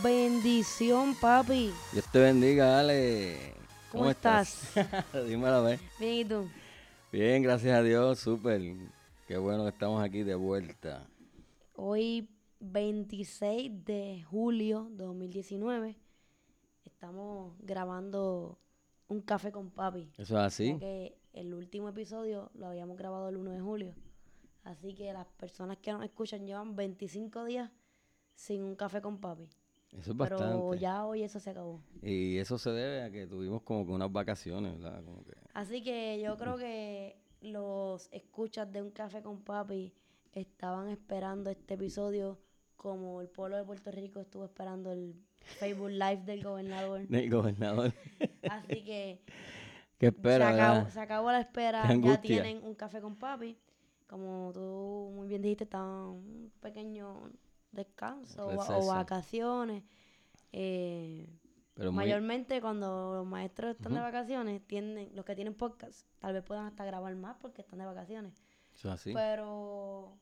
Bendición, papi. Dios te bendiga, Ale. ¿Cómo, estás? Dímelo a ver. Bien, ¿y tú? Bien, gracias a Dios, súper. Qué bueno que estamos aquí de vuelta. Hoy, 26 de julio de 2019, estamos grabando un café con papi. Eso es así. Porque el último episodio lo habíamos grabado el 1 de julio. Así que las personas que nos escuchan llevan 25 días sin un café con papi. Eso es Pero bastante. ya hoy eso se acabó. Y eso se debe a que tuvimos como que unas vacaciones, ¿verdad? Como que... Así que yo creo que los escuchas de un café con papi estaban esperando este episodio como el pueblo de Puerto Rico estuvo esperando el Facebook Live del gobernador. Del gobernador. Así que ¿Qué espera, se, acabó, se acabó la espera. Ya tienen un café con papi. Como tú muy bien dijiste, está un pequeño descanso o- vacaciones. Eh, Pero muy- Mayormente cuando los maestros están de vacaciones, tienen, los que tienen podcast, tal vez puedan hasta grabar más porque están de vacaciones. Eso es así. Pero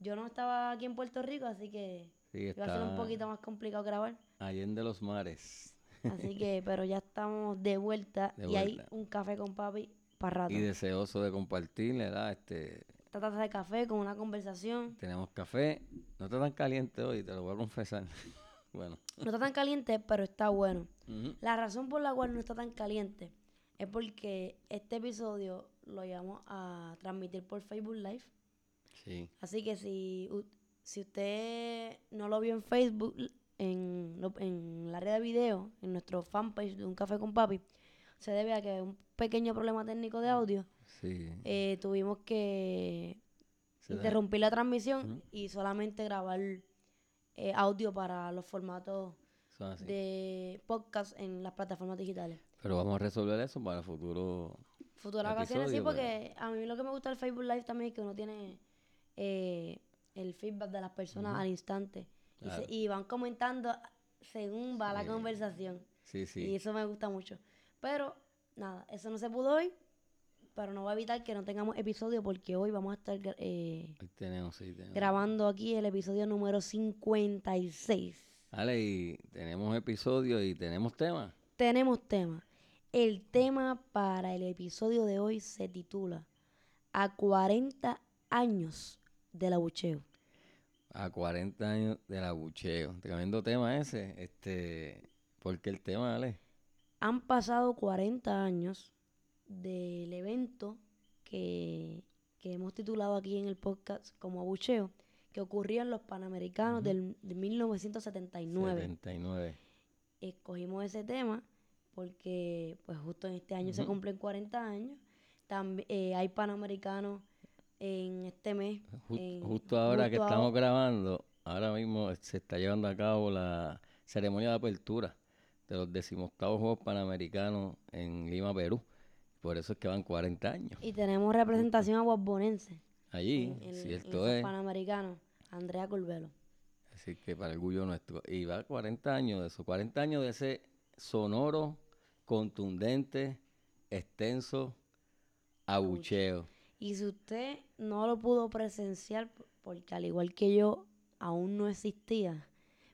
yo no estaba aquí en Puerto Rico, así que Sí, iba a ser un poquito más complicado grabar. Allende los mares. Así que, pero ya estamos de vuelta De y hay vuelta. un café con papi para rato. Y deseoso de compartir, ¿verdad? Este, Esta taza de café con una conversación. tenemos café. No está tan caliente hoy, te lo voy a confesar. bueno. No está tan caliente, pero está bueno. La razón por la cual no está tan caliente es porque este episodio lo íbamos a transmitir por Facebook Live. Sí. Así que si, si usted no lo vio en Facebook, en, en la red de video, en nuestro fanpage de Un Café con Papi, se debe a que un pequeño problema técnico de audio. Sí. eh, tuvimos que interrumpir la transmisión y solamente grabar eh, audio para los formatos de podcast en las plataformas digitales. Pero vamos a resolver eso para el futuro. Futuras ocasiones sí, porque a mí lo que me gusta del Facebook Live también es que uno tiene eh, el feedback de las personas al instante. Y, se- y van comentando según va la conversación. Sí, Y sí. eso me gusta mucho. Pero, nada, eso no se pudo hoy. Pero no va a evitar que no tengamos episodio porque hoy vamos a estar eh, Hoy tenemos, sí, tenemos. grabando aquí el episodio número 56. Vale, y tenemos episodios y tenemos temas. Tenemos tema. El tema para el episodio de hoy se titula A 40 años del abucheo. A 40 años del abucheo. Tremendo tema ese. Este, ¿Por qué el tema, Ale? Han pasado 40 años del evento que, que hemos titulado aquí en el podcast como abucheo, que ocurrió en los Panamericanos del, de 1979. 79. Escogimos ese tema porque pues justo en este año se cumplen 40 años. También hay Panamericanos en este mes. En- justo ahora que estamos grabando, ahora mismo se está llevando a cabo la ceremonia de apertura de los decimoctavos Juegos Panamericanos en Lima, Perú. Por eso es que van 40 años. Y tenemos representación aguasbonense Allí, en, en- en cierto esos es. Panamericanos. Andrea Corbelo. Así que para el orgullo nuestro. Y va 40 años de eso, 40 años de ese sonoro, contundente, extenso abucheo. Y si usted no lo pudo presenciar, porque al igual que yo, aún no existía,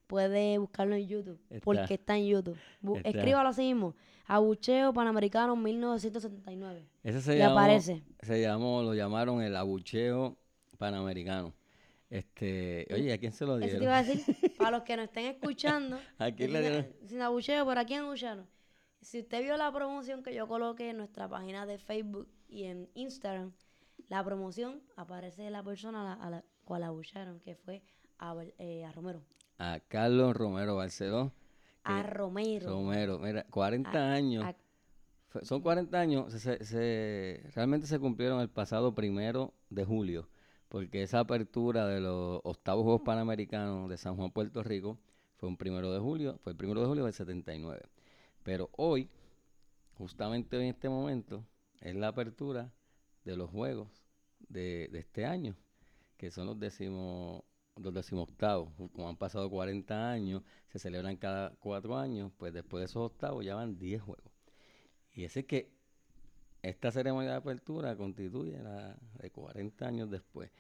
puede buscarlo en YouTube, Está. porque está en YouTube. Está. Escríbalo así mismo. Abucheo Panamericano 1979. Ese se llamó, aparece. se llamó, lo llamaron el abucheo panamericano. Este, oye, ¿a quién se lo Eso te dieron? iba a decir, para los que nos estén escuchando, ¿A quién le sin, dieron? sin abucheo, ¿por aquí abuchearon? Si usted vio la promoción que yo coloqué en nuestra página de Facebook y en Instagram, la promoción aparece la persona a la, a la cual abuchearon, que fue a, eh, a Romero. A Carlos Romero Barceló. A Romero. Romero, mira, 40 A- años. a- Son 40 años, se, se- se- realmente se cumplieron el pasado primero de julio, porque esa apertura de los octavos Juegos Panamericanos de San Juan, Puerto Rico, fue un primero de julio, fue el primero de julio del 79. Pero hoy, justamente en este momento, es la apertura de los Juegos de, este año, que son los décimos los decimoctavos, como han pasado 40 años, se celebran cada cuatro años, pues después de esos octavos ya van 10 juegos. Y ese es que esta ceremonia de apertura constituye la de 40 años después.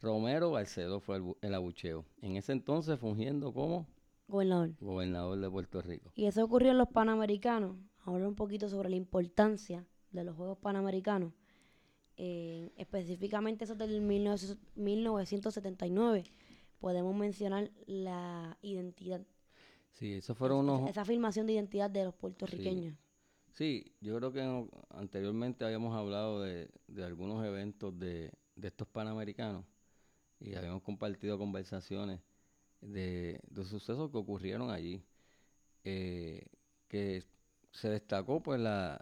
Romero Barceló fue el, abucheo, en ese entonces fungiendo como gobernador. gobernador de Puerto Rico. Y eso ocurrió en los Panamericanos. Hablar un poquito sobre la importancia de los Juegos Panamericanos. Eh, específicamente esos del 1979. Podemos mencionar la identidad. Sí, eso fueron unos... Esa afirmación de identidad de los puertorriqueños. Sí, yo creo que anteriormente habíamos hablado de, algunos eventos de, estos panamericanos y habíamos compartido conversaciones de, sucesos que ocurrieron allí, eh, que se destacó pues la,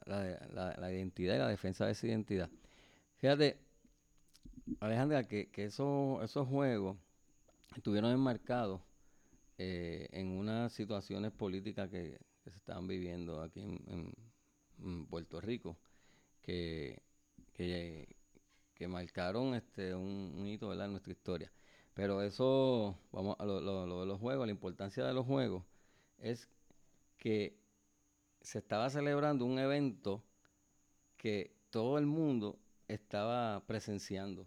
identidad y la defensa de esa identidad. Fíjate, Alejandra, que, que esos, esos juegos estuvieron enmarcados eh, en unas situaciones políticas que, se estaban viviendo aquí en, Puerto Rico, que, que, marcaron este un, hito en nuestra historia. Pero eso, vamos a lo, lo, de los juegos, la importancia de los juegos es que se estaba celebrando un evento que todo el mundo estaba presenciando.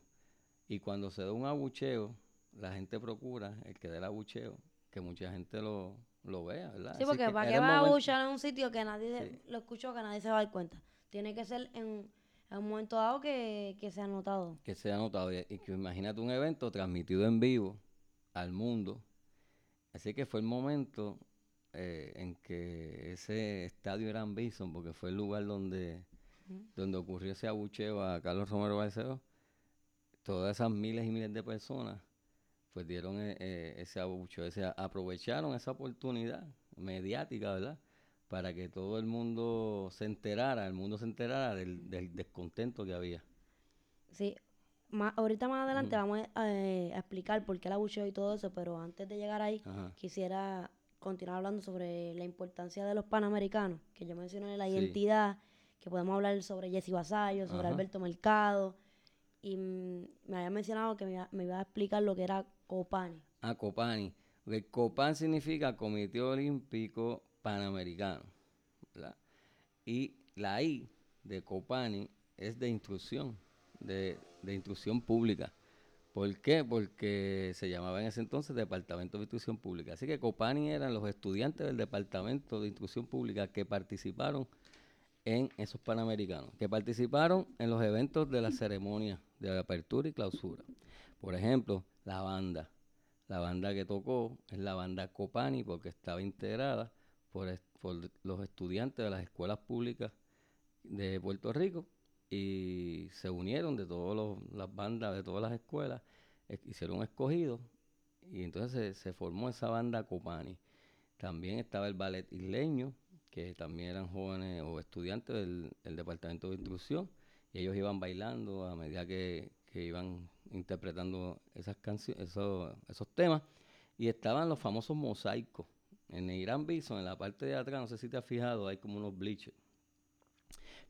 Y cuando se da un abucheo, la gente procura, el que dé el abucheo, que mucha gente lo, lo vea, ¿verdad? Sí, porque para qué va a abuchear en un sitio que nadie lo escuchó, que nadie se va a dar cuenta. Tiene que ser en, un momento dado que, que sea notado. Que sea notado. Y, que imagínate un evento transmitido en vivo al mundo. Así que fue el momento eh, en que ese estadio era Bison, porque fue el lugar donde, donde ocurrió ese abucheo a Carlos Romero Barceló. Todas esas miles y miles de personas pues dieron eh, eh, ese abucho, ese, aprovecharon esa oportunidad mediática, ¿verdad? Para que todo el mundo se enterara, el mundo se enterara del, descontento que había. Sí, ahorita más adelante vamos eh, a, explicar por qué el abucheo y todo eso, pero antes de llegar ahí, quisiera continuar hablando sobre la importancia de los panamericanos, que yo mencioné la identidad, que podemos hablar sobre Jesse Basayo, sobre Alberto Mercado, y me había mencionado que me iba, a explicar lo que era Copani. Ah, Copani. Copan significa Comité Olímpico Panamericano. Y la I de Copani es de instrucción, de, de instrucción pública. ¿Por qué? Porque se llamaba en ese entonces Departamento de Instrucción Pública. Así que Copani eran los estudiantes del Departamento de Instrucción Pública que participaron en esos Panamericanos, que participaron en los eventos de la ceremonia de apertura y clausura. Por ejemplo, la banda. La banda que tocó es la banda Copani porque estaba integrada por, los estudiantes de las escuelas públicas de Puerto Rico y se unieron de todas las bandas de todas las escuelas, hicieron escogidos y entonces se, formó esa banda Copani. También estaba el ballet isleño, que también eran jóvenes o estudiantes del, departamento de instrucción y ellos iban bailando a medida que, iban interpretando esas canciones, esos, esos temas y estaban los famosos mosaicos. En el Irán Bison, en la parte de atrás, no sé si te has fijado, hay como unos bleachers.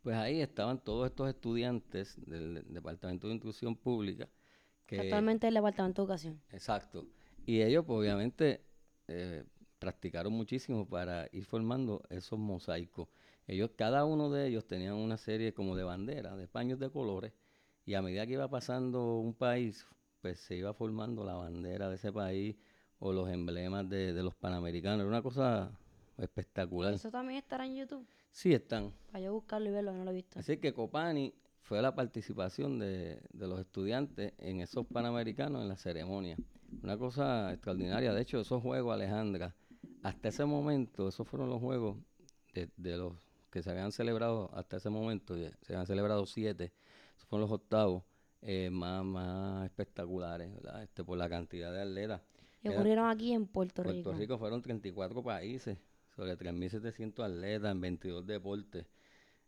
Pues ahí estaban todos estos estudiantes del, Departamento de Instrucción Pública. Que, Actualmente el Departamento de Educación. Exacto. Y ellos, pues, obviamente, eh, practicaron muchísimo para ir formando esos mosaicos. Ellos, cada uno de ellos tenían una serie como de banderas, de paños de colores, y a medida que iba pasando un país, pues se iba formando la bandera de ese país o los emblemas de, los panamericanos. Era una cosa espectacular. ¿Eso también estará en YouTube? Sí, están. Para yo buscarlo y verlo, no lo he visto. Así que Copani fue la participación de, de los estudiantes en esos panamericanos en la ceremonia. Una cosa extraordinaria. De hecho, esos juegos, Alejandra, hasta ese momento, esos fueron los juegos de, los que se habían celebrado hasta ese momento, se habían celebrado siete, fueron los octavos eh, más, más espectaculares, ¿verdad? Este, por la cantidad de atletas. Y ocurrieron aquí en Puerto Rico. Puerto Rico fueron 34 países, sobre 3.700 atletas en 22 deportes.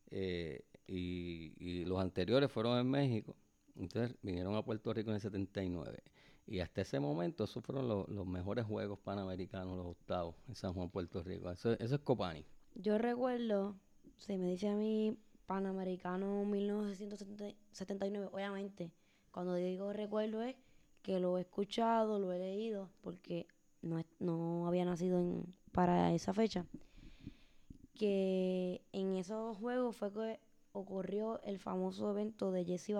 Eh, y, y, los anteriores fueron en México. Entonces vinieron a Puerto Rico en el 79. Y hasta ese momento, esos fueron los, los mejores Juegos Panamericanos, los octavos, en San Juan, Puerto Rico. Eso, eso es Copani. Yo recuerdo, si me dice a mí Panamericano 1979, obviamente, cuando digo recuerdo es que lo he escuchado, lo he leído, porque no, no había nacido en, para esa fecha. Que en esos juegos fue que ocurrió el famoso evento de Jesse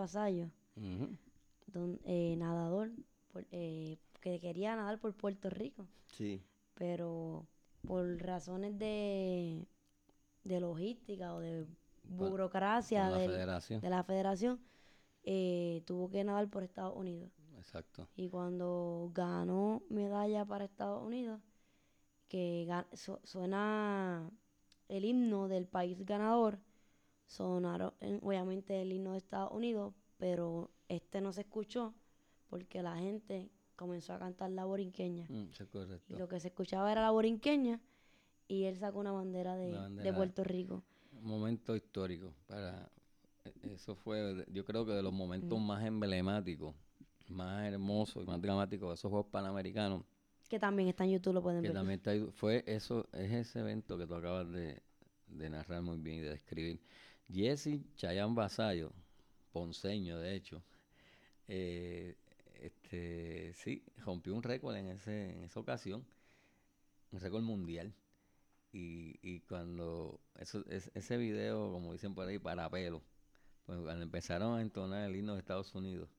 don- eh, nadador, por- eh, que quería nadar por Puerto Rico Sí. pero por razones de, de logística o de burocracia la del- de la federación, eh, tuvo que nadar por Estados Unidos. Exacto. Y cuando ganó medalla para Estados Unidos, que su- suena el himno del país ganador, sonaron obviamente el himno de Estados Unidos, pero este no se escuchó porque la gente comenzó a cantar la borinqueña. Mm, Y lo que se escuchaba era la borinqueña y él sacó una bandera de, Una de bandera. Puerto Rico. Momento histórico. para e- Eso fue, yo creo que de los momentos Mm. más emblemáticos, más hermosos y más dramáticos de esos Juegos Panamericanos. Que también está en YouTube, lo pueden Que ver. también está ahí, fue eso, es ese evento que tú acabas de, de narrar muy bien y de describir. Jesse Chayanne Basayo, ponceño de hecho, eh, este, sí, rompió un récord en, ese, en esa ocasión, un récord mundial. Y, y cuando eso, es- ese video, como dicen por ahí, para pelo, pues cuando empezaron a entonar el himno de Estados Unidos,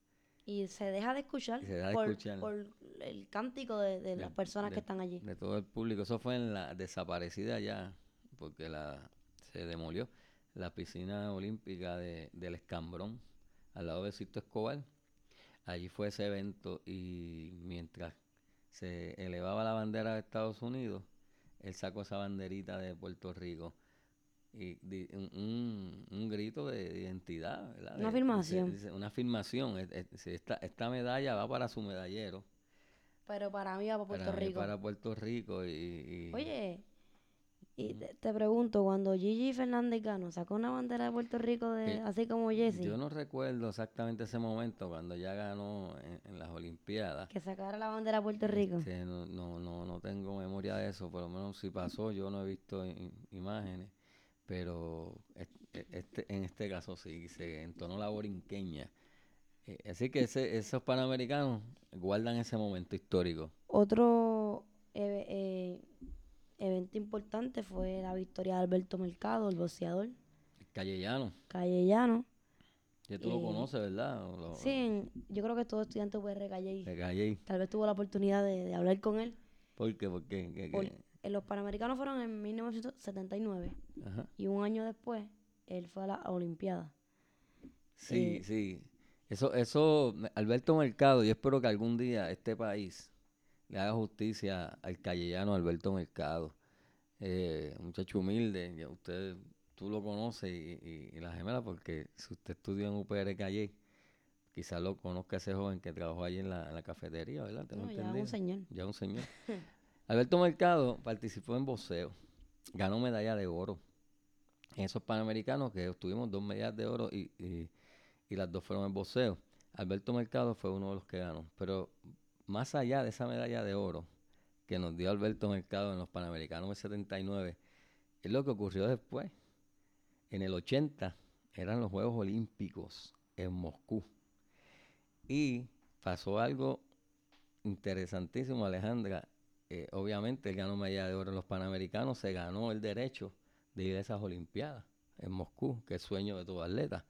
Y se deja de escuchar, se deja de por, escuchar. por el cántico de, de las personas de- que están allí. de todo el público. Eso fue en la desaparecida ya, porque la se demolió la piscina olímpica de, del Escambrón, al lado de Sisto Escobar. Allí fue ese evento y mientras se elevaba la bandera de Estados Unidos, él sacó esa banderita de Puerto Rico. Y di- un, un- grito de identidad, ¿verdad? Una De- afirmación. dice- dice, una afirmación. Es- es- Esta, esta medalla va para su medallero. Pero para mí va para Puerto para mí, Rico. Para Puerto Rico y, y- Oye, y te, te pregunto, cuando Gigi Fernández Cano sacó una bandera de Puerto Rico de, Que así como Jesse, yo no recuerdo exactamente ese momento cuando ya ganó en, en las Olimpiadas. que sacara la bandera de Puerto Rico. Este, no, no, no, no tengo memoria de eso, por lo menos si pasó, yo no he visto imágenes, pero e- este, en este caso sí, se entonó la borinqueña. Eh, así que ese- esos panamericanos guardan ese momento histórico. Otro eve- eh, evento importante fue la victoria de Alberto Mercado, el boxeador El Callellano, callellano. que tú lo Eh, conoces, ¿verdad? Lo- Sí, yo creo que todo estudiante UPR Calle De Calle. tal vez tuvo la oportunidad de, de hablar con él. ¿Por qué? ¿Por qué? ¿Qué- Por- eh, los Panamericanos fueron en 1979 Ajá. y un año después él fue a la Olimpiada. Sí, Eh, sí. Eso, eso, Alberto Mercado, yo espero que algún día este país le haga justicia al callellano Alberto Mercado. Eh, un muchacho humilde, ya usted, tú lo conoces y, y- y la gemela, porque si usted estudió en UPR Calle, quizás lo conozca ese joven que trabajó allí en la, en la cafetería, ¿verdad? Tengo No, ya un señor. Ya un señor. Alberto Mercado participó en boxeo, ganó medalla de oro en esos panamericanos que obtuvimos dos medallas de oro y, y- y las dos fueron en boxeo. Alberto Mercado fue uno de los que ganó, pero más allá de esa medalla de oro que nos dio Alberto Mercado en los panamericanos del 79, es lo que ocurrió después. En el 80 eran los Juegos Olímpicos en Moscú. Y pasó algo interesantísimo, Alejandra. Eh, obviamente él ganó medalla de oro en los Panamericanos, se ganó el derecho de ir a esas Olimpiadas en Moscú, que es sueño de todo atleta.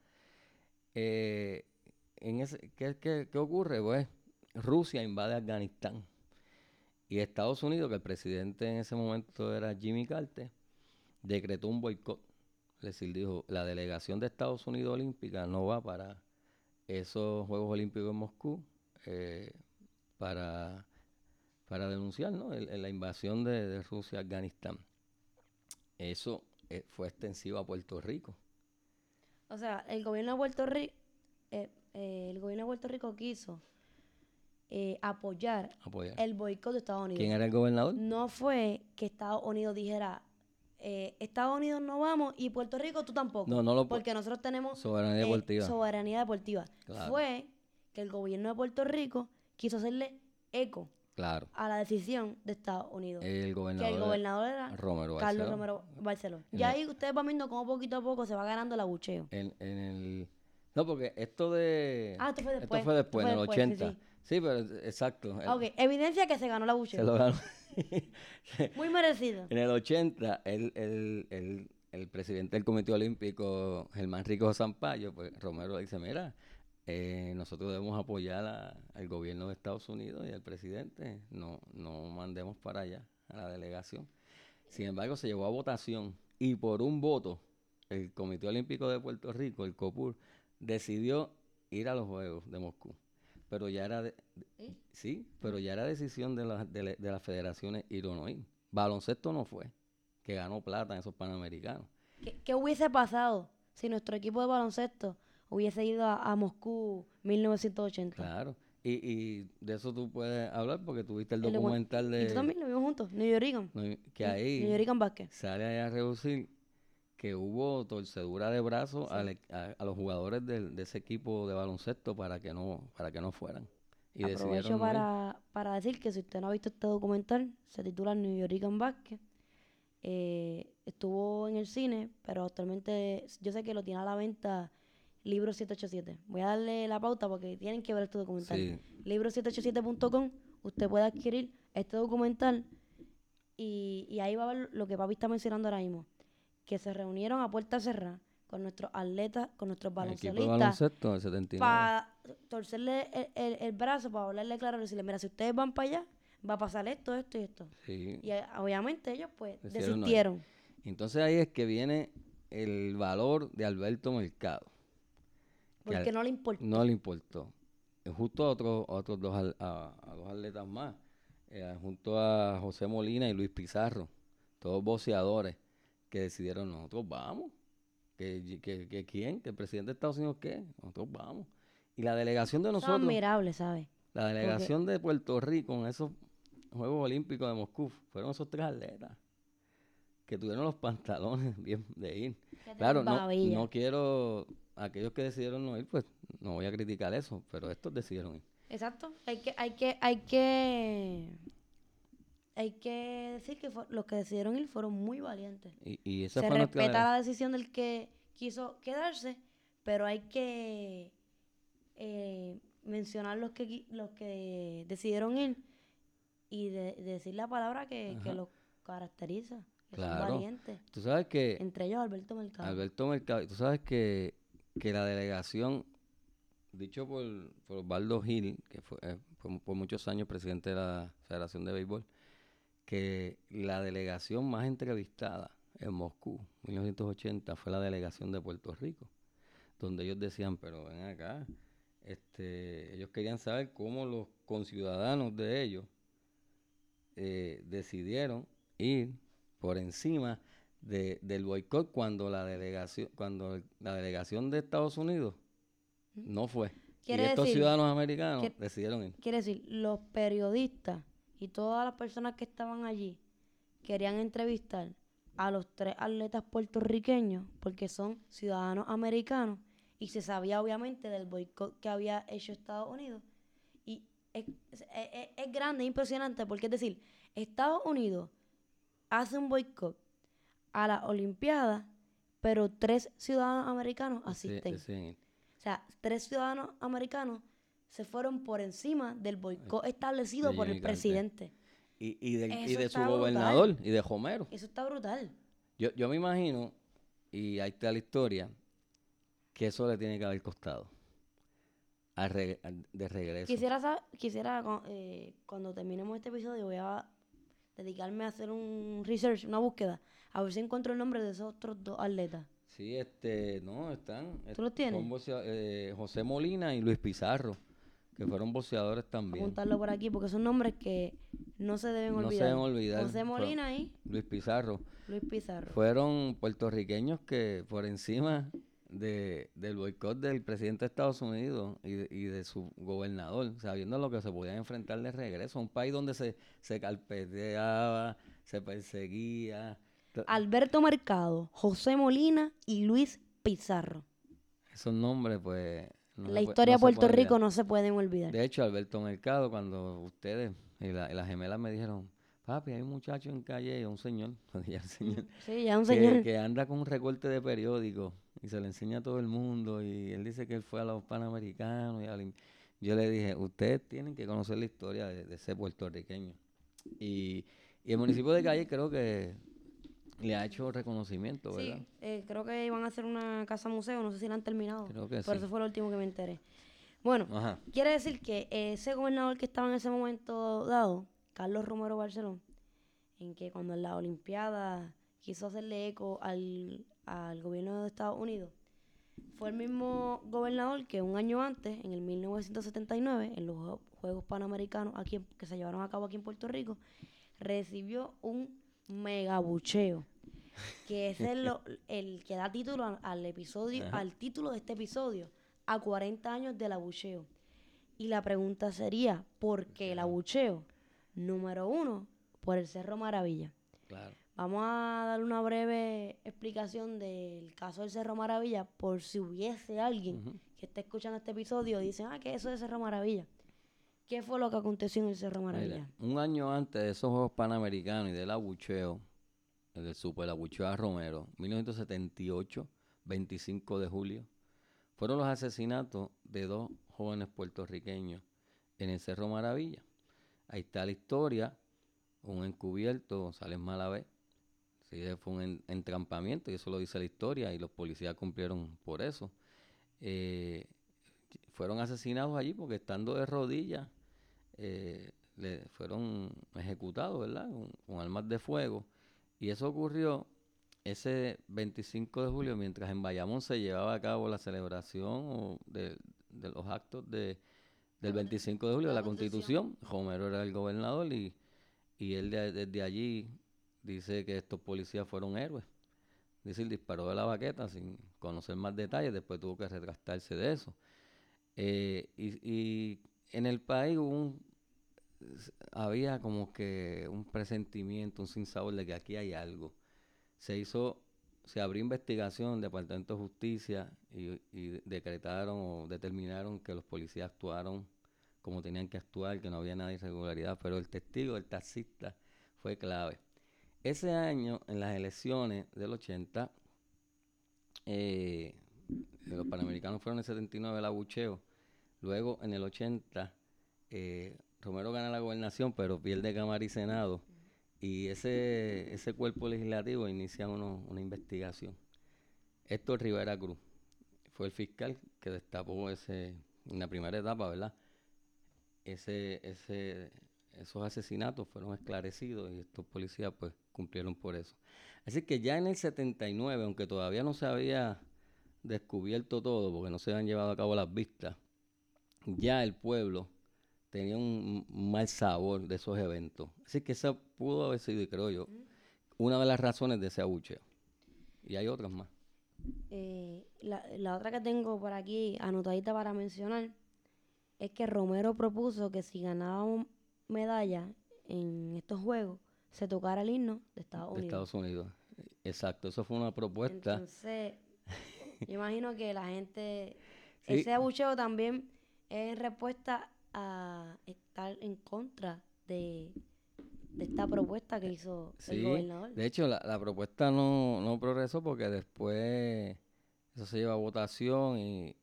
Eh, en ese, ¿qué, qué, qué ocurre? Pues Rusia invade Afganistán y Estados Unidos, que el presidente en ese momento era Jimmy Carter, decretó un boicot. Es decir, dijo, la delegación de Estados Unidos Olímpica no va para esos Juegos Olímpicos en Moscú eh, para, para denunciar ¿no? la invasión de, Rusia a Afganistán. Eso eh, fue extensivo a Puerto Rico. O sea, el gobierno de Puerto Rico, el gobierno de Puerto Rico quiso eh, apoyar Apoyar. el boicot de Estados Unidos. ¿Quién era el gobernador? No fue que Estados Unidos dijera, eh, Estados Unidos no vamos y Puerto Rico tú tampoco. No, no lo Porque nosotros tenemos Soberanía eh, deportiva. soberanía deportiva. Claro. Fue que el gobierno de Puerto Rico quiso hacerle eco Claro. a la decisión de Estados Unidos. El que gobernador, el gobernador era Romero Carlos Barceló. Romero Barceló. Ya ahí ustedes van viendo cómo poquito a poco se va ganando el abucheo. En, en el... No, porque esto de... Ah, esto fue después. Esto fue después, en el después, sí, 80. sí. Sí, pero exacto. Ok, evidencia que se ganó el Se abucheo. lo ganó. Muy merecido. En el 80, el, el, el, el presidente del Comité Olímpico, Germán Rico Zampayo, pues Romero dice, mira, eh, nosotros debemos apoyar a- al gobierno de Estados Unidos y al presidente, no, no mandemos para allá a la delegación. Sin embargo, se llevó a votación y por un voto, el Comité Olímpico de Puerto Rico, el COPUR, decidió ir a los Juegos de Moscú. Pero ya era, de- de- ¿Eh? sí, pero ya era decisión de, las- de, la- de las federaciones ir o no ir. Baloncesto no fue, que ganó plata en esos Panamericanos. ¿Qué, qué hubiese pasado si nuestro equipo de baloncesto hubiese ido a, a Moscú 1980? Claro. Y, y de eso tú puedes hablar porque tuviste el El docu- documental Y tú de también lo vimos juntos, New York. no, que New York Basket. sale ahí a reducir que hubo torcedura de brazos e- a, a los jugadores del- de, ese equipo de baloncesto para que no para que no fueran y Aprovecho para, para decir que si usted no ha visto este documental, se titula New York Basket. Eh, estuvo en el cine, pero actualmente yo sé que lo tiene a la venta Libro 787. Voy a darle la pauta porque tienen que ver este documental. Sí. Libro787.com, usted puede adquirir este documental y, y ahí va a ver lo que papi está mencionando ahora mismo. Que se reunieron a puerta cerrada con nuestros atletas, con nuestros baloncelistas, baloncesto del 79 para torcerle el, el- el brazo, para hablarle claro, decirle, mira, si ustedes van para allá, va a pasar esto, esto y esto. sí. Y eh, obviamente ellos pues no desistieron. Entonces ahí es que viene el valor de Alberto Mercado. que Porque al- no le importó. no le importó. Justo a otros, a otros dos, al- a, a dos atletas más, eh, junto a José Molina y Luis Pizarro, todos boceadores que decidieron nosotros vamos. ¿Que, que, que quién? ¿Que el presidente de Estados Unidos qué? Nosotros vamos. Y la delegación de nosotros, admirable, ¿sabes? la delegación de Puerto Rico en esos Juegos Olímpicos de Moscú, fueron esos tres atletas que tuvieron los pantalones bien de ir. Claro, no, no quiero, aquellos que decidieron no ir, pues no voy a criticar eso, pero estos decidieron ir. Exacto. Hay que, hay que, hay que, hay que decir que los que decidieron ir fueron muy valientes. Y, y esa Se respeta la decisión del que quiso quedarse, pero hay que eh, mencionar los que los que decidieron ir y de, de decir la palabra que, que los caracteriza, que son valientes. Tú sabes que Entre ellos Alberto Mercado. Alberto Mercado, tú sabes que, que la delegación, dicho por, por Osvaldo Gil, que fue eh, fue por muchos años presidente de la Federación de Béisbol, que la delegación más entrevistada en Moscú, 1980, fue la delegación de Puerto Rico, donde ellos decían, pero ven acá, este, ellos querían saber cómo los conciudadanos de ellos eh, decidieron ir por encima de, del boicot cuando la delegación cuando la delegación de Estados Unidos no fue y estos decir ciudadanos americanos decidieron ir. Quiere decir, los periodistas y todas las personas que estaban allí querían entrevistar a los tres atletas puertorriqueños porque son ciudadanos americanos y se sabía obviamente del boicot que había hecho Estados Unidos. Y es, es- es- es grande, es impresionante porque es decir, Estados Unidos hace un boicot a la Olimpiada, pero tres ciudadanos americanos asisten. O sea, tres ciudadanos americanos se fueron por encima del boicot establecido de por el presidente. y, y de, y de su brutal. gobernador y de Homero Eso está brutal. yo, yo me imagino y ahí está la historia que eso le tiene que haber costado al- de regreso Quisiera, quisiera eh, cuando terminemos este episodio, voy a dedicarme a hacer un research, una búsqueda, a ver si encuentro el nombre de esos otros dos atletas. Sí, este, no, están. ¿Tú los tienes? eh, José Molina y Luis Pizarro, que fueron boxeadores también. Apuntarlo por aquí, porque son nombres que no se deben No se olvidar. deben olvidar. José Molina y Luis Pizarro. Luis Pizarro. Fueron puertorriqueños que por encima de, del boicot del presidente de Estados Unidos y de, y de su gobernador, sabiendo lo que se podían enfrentar de regreso, a un país donde se, se carpeteaba, se perseguía. to- Alberto Mercado, José Molina y Luis Pizarro. Esos nombres, pues, no la historia de Puerto. Rico no se pueden olvidar. De hecho, Alberto Mercado, cuando ustedes y, la- y las gemelas me dijeron, papi, hay un muchacho en calle, un señor, ya el señor, Sí, ya un señor. que anda con un recorte de periódico y se le enseña a todo el mundo y él dice que él fue a los Panamericanos y a la yo le dije, ustedes tienen que conocer la historia de, de ese puertorriqueño. Y, y el municipio de Calle creo que le ha hecho reconocimiento, ¿verdad? Sí, eh, creo que iban a hacer una casa museo, no sé si la han terminado. Creo que Pero sí. eso fue lo último que me enteré. Bueno, Ajá. quiere decir que ese gobernador que estaba en ese momento dado, Carlos Romero Barceló, en que cuando en la Olimpiada quiso hacerle eco al, al gobierno de Estados Unidos, fue el mismo gobernador que un año antes, en el 1979, en los Jue- Juegos Panamericanos aquí, que se llevaron a cabo aquí en Puerto Rico, recibió un megabucheo que ese es lo- el que da título al, al episodio, Ajá. al título de este episodio, a 40 años del abucheo. Y la pregunta sería, ¿por qué el abucheo? Número uno, por el Cerro Maravilla. Claro. Vamos a dar una breve explicación del caso del Cerro Maravilla por si hubiese alguien que esté escuchando este episodio y dicen, ah, que eso es Cerro Maravilla. ¿Qué fue lo que aconteció en el Cerro Maravilla? Mira, un año antes de esos Juegos Panamericanos y del abucheo, el del super abucheo a Romero, 1978, 25 de julio, fueron los asesinatos de dos jóvenes puertorriqueños en el Cerro Maravilla. Ahí está la historia, un encubierto, González Malavé, sí, fue un en- entrampamiento y eso lo dice la historia y los policías cumplieron por eso. Eh, fueron asesinados allí porque estando de rodillas eh, le fueron ejecutados, ¿verdad? Con, con armas de fuego. Y eso ocurrió ese 25 de julio, mientras en Bayamón se llevaba a cabo la celebración de, de los actos de, del 25 de julio de la Constitución. Romero era el gobernador y, y él de- desde allí dice que estos policías fueron héroes. Dice, él disparó de la baqueta sin conocer más detalles, después tuvo que retractarse de eso. Eh, y, en el país hubo había como que un presentimiento, un sinsabor de que aquí hay algo. Se hizo, se abrió investigación, Departamento de Justicia, y, y decretaron o determinaron que los policías actuaron como tenían que actuar, que no había nada de irregularidad, pero el testigo, el taxista, fue clave. Ese año, en las elecciones del 80, eh, los panamericanos fueron en el 79 el abucheo. Luego, en el 80, eh, Romero gana la gobernación, pero pierde Cámara y Senado. Y ese, ese cuerpo legislativo inicia una investigación. Héctor Rivera Cruz fue el fiscal que destapó ese, en la primera etapa, ¿verdad? Ese, ese, esos asesinatos fueron esclarecidos y estos policías pues cumplieron por eso. Así que ya en el 79, aunque todavía no se había descubierto todo, porque no se habían llevado a cabo las vistas, ya el pueblo tenía un mal sabor de esos eventos. Así que esa pudo haber sido, creo yo, una de las razones de ese abucheo. Y hay otras más. Eh, la, la otra que tengo por aquí anotadita para mencionar es que Romero propuso que si ganábamos medalla en estos juegos, se tocara el himno de Estados de Unidos. Estados Unidos. Exacto, eso fue una propuesta. Entonces, yo imagino que la gente, Sí. ese abucheo también es respuesta a estar en contra de, de esta propuesta que hizo el Sí, gobernador. de hecho la, la propuesta no, no progresó porque después eso se lleva a votación y,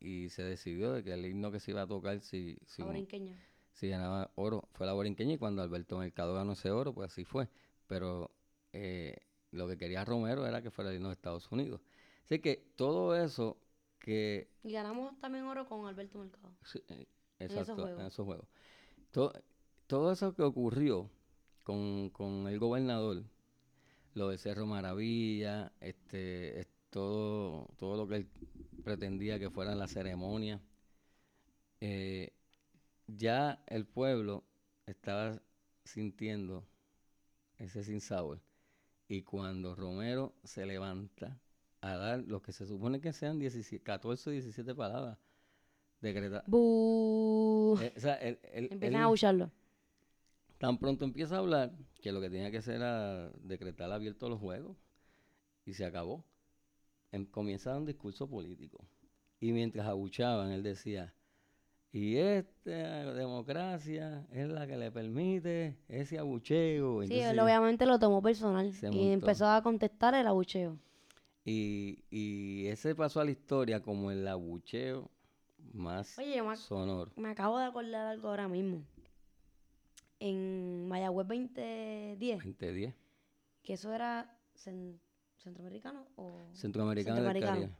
y se decidió de que el himno que se iba a tocar si, si, borinqueña. si ganaba oro fue la borinqueña y cuando Alberto Mercado ganó ese oro, pues así fue. Pero eh, lo que quería Romero era que fuera el himno de Estados Unidos. Así que todo eso que Y ganamos también oro con Alberto Mercado. Sí, eh, esos exacto, juegos. en esos juegos. Todo, todo eso que ocurrió con, con el gobernador, lo de Cerro Maravilla, este, es todo, todo lo que él pretendía que fuera la ceremonia, eh, ya el pueblo estaba sintiendo ese sinsabor. Y cuando Romero se levanta a dar lo que se supone que sean 17, 14 o 17 palabras, decreta, ¡Bu! eh, o sea, él- él- Empiezan él a abucharlo. tan pronto empieza a hablar que lo que tenía que hacer era decretar abiertos los juegos y se acabó. Em- comienza un discurso político Y mientras abuchaban, él decía, y esta democracia es la que le permite ese abucheo. Sí, Entonces, él obviamente lo tomó personal y montó. empezó a contestar el abucheo. Y, y ese pasó a la historia como el abucheo más Oye, yo me, ac- sonoro. me acabo de acordar algo ahora mismo. En Mayagüez 2010, 2010. que eso era cen- centroamericano o Centroamericano Centroamericano.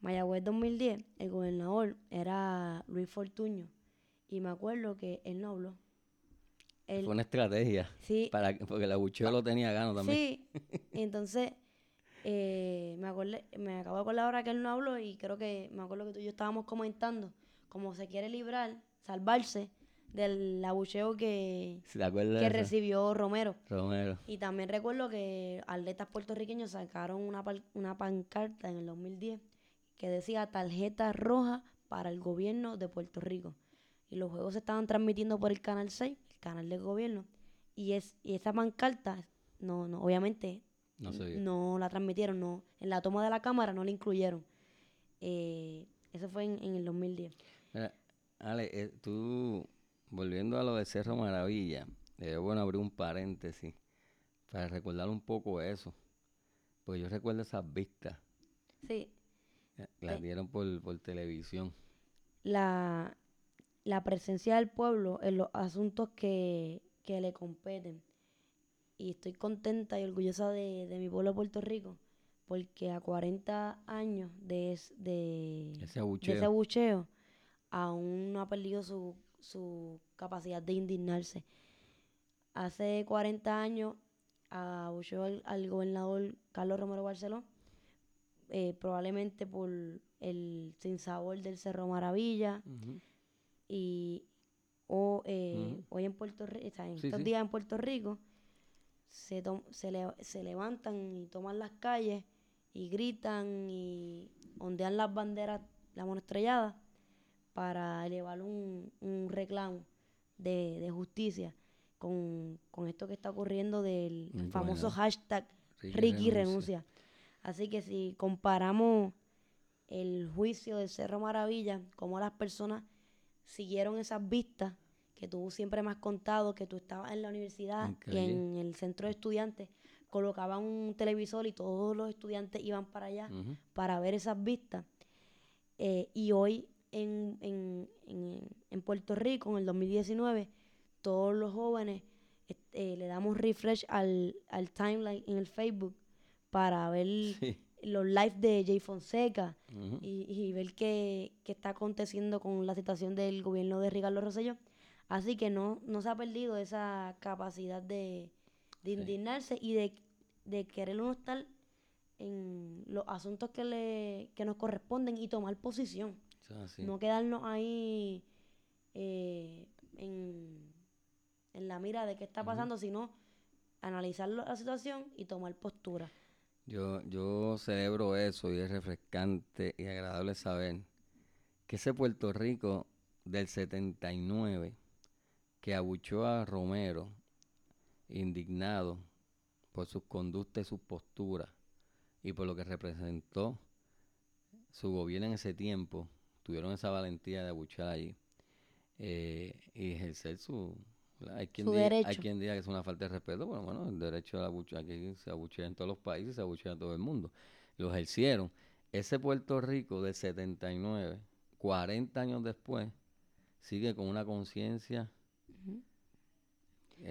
Mayagüez 2010, el gobernador era Luis Fortuño. Y me acuerdo que él no habló. Él, Fue una estrategia. sí, Para, que- porque el abucheo lo tenía gano también. sí. Entonces, eh, me, acordé, me acabo de acordar ahora que él no habló y creo que me acuerdo que tú y yo estábamos comentando cómo se quiere librar, salvarse del abucheo que, ¿Se te acuerdas que recibió Romero. Romero. Y también recuerdo que atletas puertorriqueños sacaron una, una pancarta en el 2010 que decía tarjeta roja para el gobierno de Puerto Rico. Y los juegos se estaban transmitiendo por el Canal 6, el canal del gobierno. Y, es, y esa pancarta, no, no, obviamente No la transmitieron, no, en la toma de la cámara no la incluyeron. Eh, eso fue en, en el 2010. Mira, Ale, eh, tú, volviendo a lo de Cerro Maravilla, es bueno abrir un paréntesis para recordar un poco eso. Pues yo recuerdo esas vistas, Sí, eh, las Eh. dieron por, por televisión. la, la presencia del pueblo en los asuntos que, que le competen. Y estoy contenta y orgullosa de, de mi pueblo Puerto Rico, porque a 40 años de, es- de, Ese de ese abucheo. abucheo, aún no ha perdido su, su capacidad de indignarse. Hace 40 años abucheó al, al gobernador Carlos Romero Barceló, eh, probablemente por el sinsabor del Cerro Maravilla, Ujú. y o, eh, Ujú. hoy en Puerto Rico, en Sí, estos sí. días en Puerto Rico, se, se, le- se levantan y toman las calles y gritan y ondean las banderas, la mano estrellada, para elevar un, un reclamo de, de justicia con, con esto que está ocurriendo del El famoso hashtag Ricky Ricky renuncia. renuncia. Así que si comparamos el juicio del Cerro Maravilla, cómo las personas siguieron esas vistas que tú siempre me has contado, que tú estabas en la universidad y en el centro de estudiantes, colocaban un televisor y todos los estudiantes iban para allá para ver esas vistas. Eh, y hoy en, en, en, en Puerto Rico, en el 2019, todos los jóvenes eh, eh, le damos refresh al, al timeline en el Facebook para ver Sí. los lives de Jay Fonseca y ver qué, qué está aconteciendo con la situación del gobierno de Ricardo Rosselló. Así que no, no se ha perdido esa capacidad de, de Sí. indignarse y de, de querer uno estar en los asuntos que, le, que nos corresponden y tomar posición. No quedarnos ahí eh, en, en la mira de qué está pasando, sino analizar la situación y tomar postura. Yo, yo celebro eso y es refrescante y agradable saber que ese Puerto Rico del 79 que abuchó a Romero, indignado por sus conductas y sus posturas y por lo que representó su gobierno en ese tiempo, tuvieron esa valentía de abuchar allí eh, y ejercer su... Hay quien, Su diga, hay derecho. quien diga que es una falta de respeto, pero bueno, el derecho a abuchar, aquí se abuchea en todos los países, se abuchea en todo el mundo. Lo ejercieron. Ese Puerto Rico del 79, 40 años después, sigue con una conciencia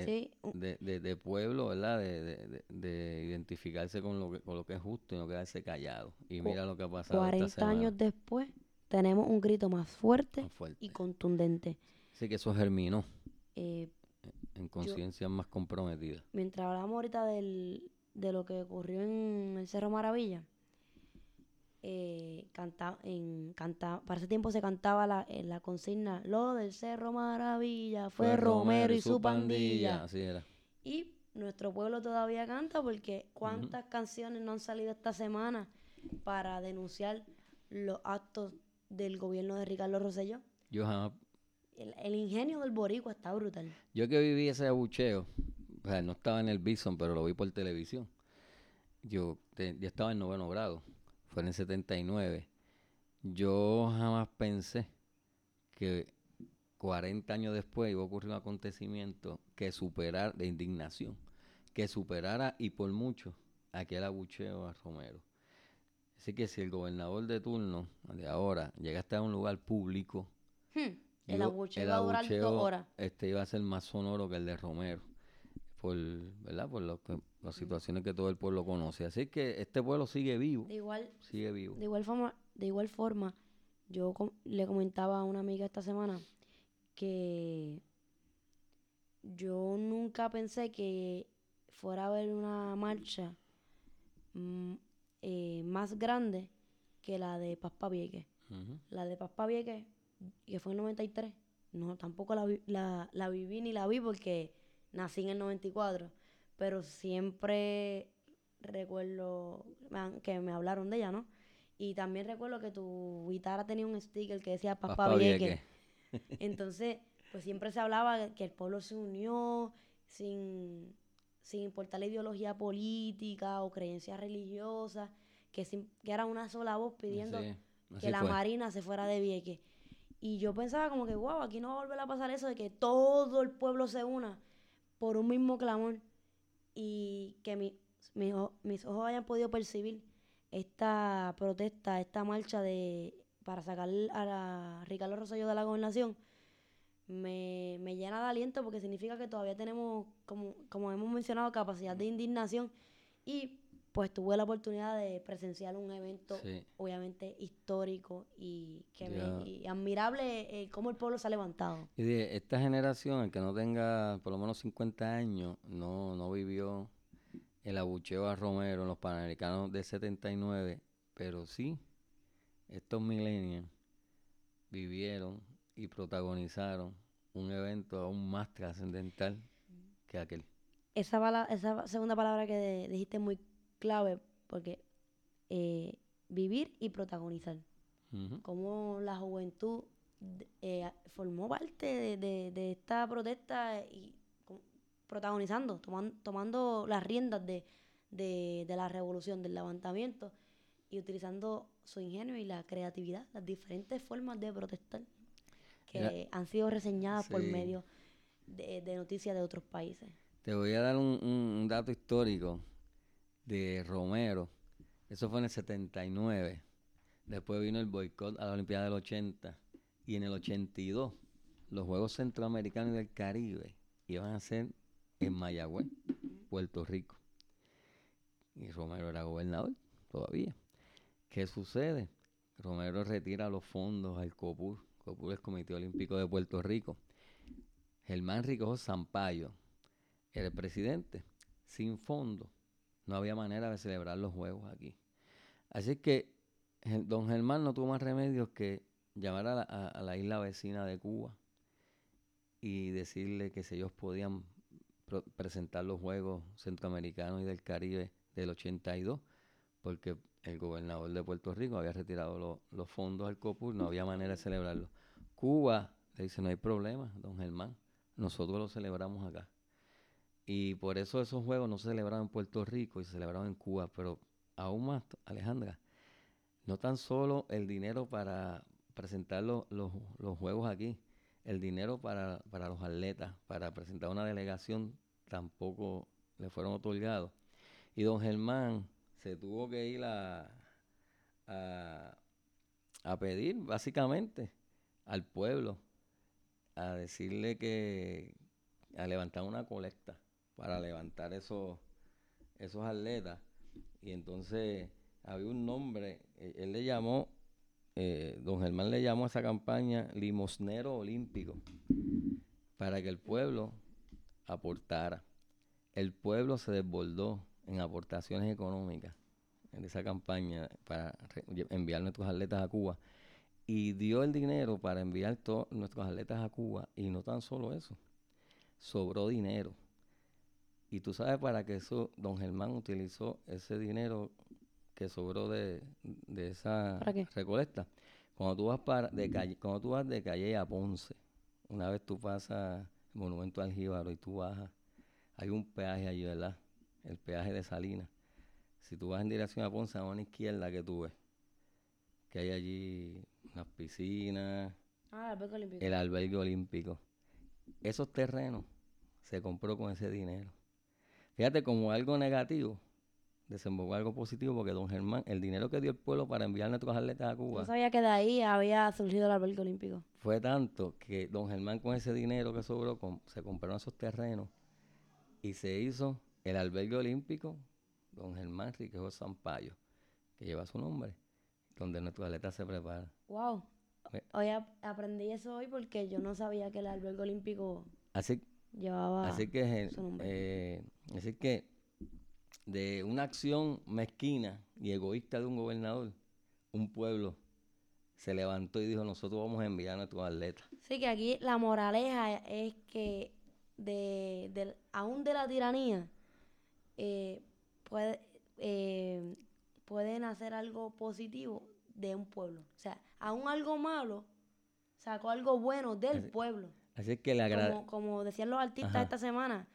Sí, u- de, de, de pueblo, ¿verdad? De, de, de- de identificarse con lo, que, con lo que es justo y no quedarse callado. Y mira lo que ha pasado. esta 40 semana, años después tenemos un grito más fuerte. y contundente. Así que eso germinó Eh, en conciencias más comprometidas. mientras hablamos ahorita del, de lo que ocurrió en el Cerro Maravilla, eh, canta, en, canta, para ese tiempo se cantaba la, en la consigna, lo del Cerro Maravilla fue, Romero y su pandilla. Así era. Y nuestro pueblo todavía canta porque cuántas canciones no han salido esta semana para denunciar los actos del gobierno de Ricardo Rosselló. Yo jamás El, el ingenio del boricua está brutal. Yo que viví ese abucheo, o sea, no estaba en el Bison, pero lo vi por televisión. Yo, te- yo estaba en noveno grado, fue en el 79. yo jamás pensé que 40 años después iba a ocurrir un acontecimiento que superara de indignación, que superara y por mucho aquel abucheo a Romero. Así que si el gobernador de turno de ahora llega hasta un lugar público, Hmm, El abucheo el va a durar dos abucheo, horas. Este iba a ser más sonoro que el de Romero, por, ¿verdad? Por lo que- las situaciones que todo el pueblo conoce. Así que este pueblo sigue vivo, De igual, sigue vivo. de igual forma, de igual forma, yo com- le comentaba a una amiga esta semana que yo nunca pensé que fuera a haber una marcha mm, eh, más grande que la de Paspa Vieques. Ujú. La de Paspa Vieques, que fue en 93, no, tampoco la, vi- la, la viví ni la vi porque nací en el 94, pero siempre recuerdo que me hablaron de ella, ¿no? Y también recuerdo que tu guitarra tenía un sticker que decía Vieques. Vieques. Entonces, pues siempre se hablaba que el pueblo se unió sin, sin importar la ideología política o creencias religiosas, que, que era una sola voz pidiendo Sí, que la fue. Marina se fuera de Vieques. Y yo pensaba como que, wow, aquí no va a volver a pasar eso de que todo el pueblo se una por un mismo clamor y que mi- mi mis ojos hayan podido percibir esta protesta, esta marcha de para sacar a la Ricardo Rosselló de la gobernación, me, me llena de aliento porque significa que todavía tenemos, como, como hemos mencionado, capacidad de indignación y pues tuve la oportunidad de presenciar un evento Sí. obviamente histórico y que me- y admirable eh, cómo el pueblo se ha levantado. Y de esta generación, el que no tenga por lo menos 50 años, no, no vivió el abucheo a Romero en los Panamericanos del 79, pero sí, estos millennials vivieron y protagonizaron un evento aún más trascendental que aquel. Esa, esa segunda palabra que de- dijiste muy clave porque eh, vivir y protagonizar. Cómo la juventud eh, formó parte de, de- de esta protesta y protagonizando, toman- tomando las riendas de, de- de la revolución, del levantamiento y utilizando su ingenio y la creatividad, las diferentes formas de protestar que Mira, han sido reseñadas por medio de, de noticias de otros países. Te voy a dar un, un- un dato histórico de Romero. Eso fue en el 79. Después vino el boicot a la Olimpiada del 80. Y en el 82, los Juegos Centroamericanos y del Caribe iban a ser en Mayagüez, Puerto Rico. Y Romero era gobernador todavía. ¿Qué sucede? Romero retira los fondos al COPUR. COPUR es Comité Olímpico de Puerto Rico. Germán Ricojo Sampaio era el presidente. Sin fondos, no había manera de celebrar los juegos aquí. Así que don Germán no tuvo más remedio que llamar a la, a- la isla vecina de Cuba y decirle que si ellos podían presentar los Juegos Centroamericanos y del Caribe del 82, porque el gobernador de Puerto Rico había retirado lo- los fondos al COPUR, no había manera de celebrarlo. Cuba le dice, no hay problema, don Germán, nosotros lo celebramos acá. Y por eso esos juegos no se celebraban en Puerto Rico y se celebraban en Cuba, pero aún más, Alejandra, no tan solo el dinero para presentar lo- los, los juegos aquí, el dinero para, para los atletas, para presentar una delegación, tampoco le fueron otorgados. Y don Germán se tuvo que ir a, a, a pedir, básicamente, al pueblo, a decirle que, a levantar una colecta para levantar esos, esos atletas. Y entonces había un nombre, eh, él le llamó, eh, don Germán le llamó a esa campaña limosnero olímpico, para que el pueblo aportara. El pueblo se desbordó en aportaciones económicas en esa campaña para enviar nuestros atletas a Cuba y dio el dinero para enviar todos nuestros atletas a Cuba y no tan solo eso, sobró dinero. Y tú sabes para que eso, don Germán utilizó ese dinero que sobró de, de esa ¿Para qué? recolecta. Cuando tú vas para de calle, cuando tú vas de Calle a Ponce, una vez tú pasas el monumento al Jíbaro y tú bajas, hay un peaje allí, ¿verdad? El peaje de Salinas. Si tú vas en dirección a Ponce, a una izquierda que tú ves, que hay allí unas piscinas, Ah, el albergue olímpico. el albergue olímpico. Esos terrenos se compró con ese dinero. Fíjate, como algo negativo, desembocó algo positivo porque don Germán, el dinero que dio el pueblo para enviar nuestros atletas a Cuba No sabía que de ahí había surgido el albergue olímpico. fue tanto que don Germán con ese dinero que sobró com- se compraron esos terrenos y se hizo el albergue olímpico don Germán Riquejo Sampaio, que lleva su nombre, donde nuestros atletas se preparan. Wow. Hoy ap- aprendí eso hoy porque yo no sabía que el albergue olímpico Así, llevaba así que, su nombre. eh, así que de una acción mezquina y egoísta de un gobernador, un pueblo se levantó y dijo, nosotros vamos a enviar a nuestros atletas. Sí, que aquí la moraleja es que de, del- aún de la tiranía eh, puede, eh, pueden hacer algo positivo de un pueblo. O sea, aún algo malo sacó algo bueno del Así- pueblo. Así que le agradezco. Como, como decían los artistas Ajá. esta semana,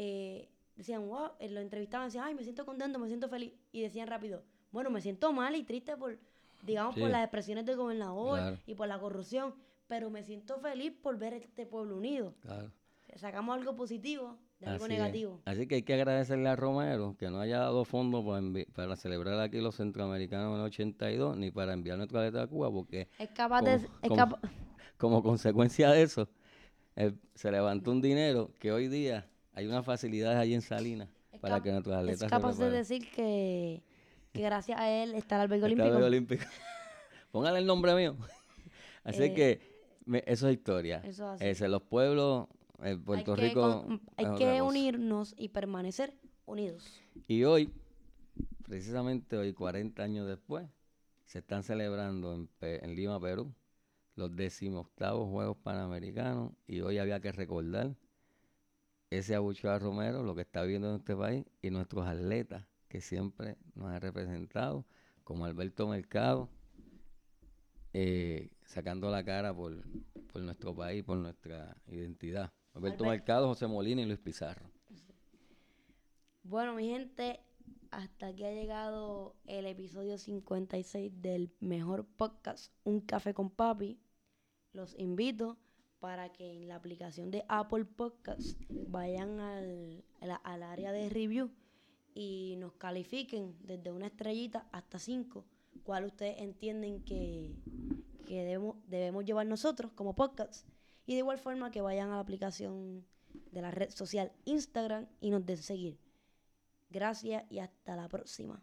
eh, decían, wow, eh, lo entrevistaban, decían, ay, me siento contento, me siento feliz. Y decían rápido, bueno, me siento mal y triste por, digamos, por las expresiones del gobernador Claro. y por la corrupción, pero me siento feliz por ver este pueblo unido. Claro. Sacamos algo positivo de algo Así es. negativo. Así que hay que agradecerle a Romero que no haya dado fondos para, envi- para celebrar aquí los centroamericanos en el 82 ni para enviar nuestra atleta a Cuba porque Es capaz de... como, es como- capa- como consecuencia de eso eh, se levantó un dinero que hoy día hay unas facilidades allí en Salinas es para que nuestros atletas es se capaz de preparen. decir que, que gracias a él está el albergue olímpico. el olímpico. Póngale el nombre mío. Así Eh, que me- eso es historia. eso es así. Los pueblos, eh, Puerto hay que, Rico. con- hay que unirnos y permanecer unidos. Y hoy, precisamente hoy, 40 años después, se están celebrando en, Pe- en Lima, Perú, los decimoctavos Juegos Panamericanos. Y hoy había que recordar ese abucheo a Romero, lo que está viviendo en este país, y nuestros atletas que siempre nos han representado, como Alberto Mercado, eh, sacando la cara por, por nuestro país, por nuestra identidad. Alberto Albert- Mercado, José Molina y Luis Pizarro. Bueno, mi gente, hasta aquí ha llegado el episodio 56 del mejor podcast, Un Café con Papi. Los invito para que en la aplicación de Apple Podcasts vayan al, al área de review y nos califiquen desde una estrellita hasta cinco, cuál ustedes entienden que, que debemos, debemos llevar nosotros como podcast. Y de igual forma que vayan a la aplicación de la red social Instagram y nos den seguir. Gracias y hasta la próxima.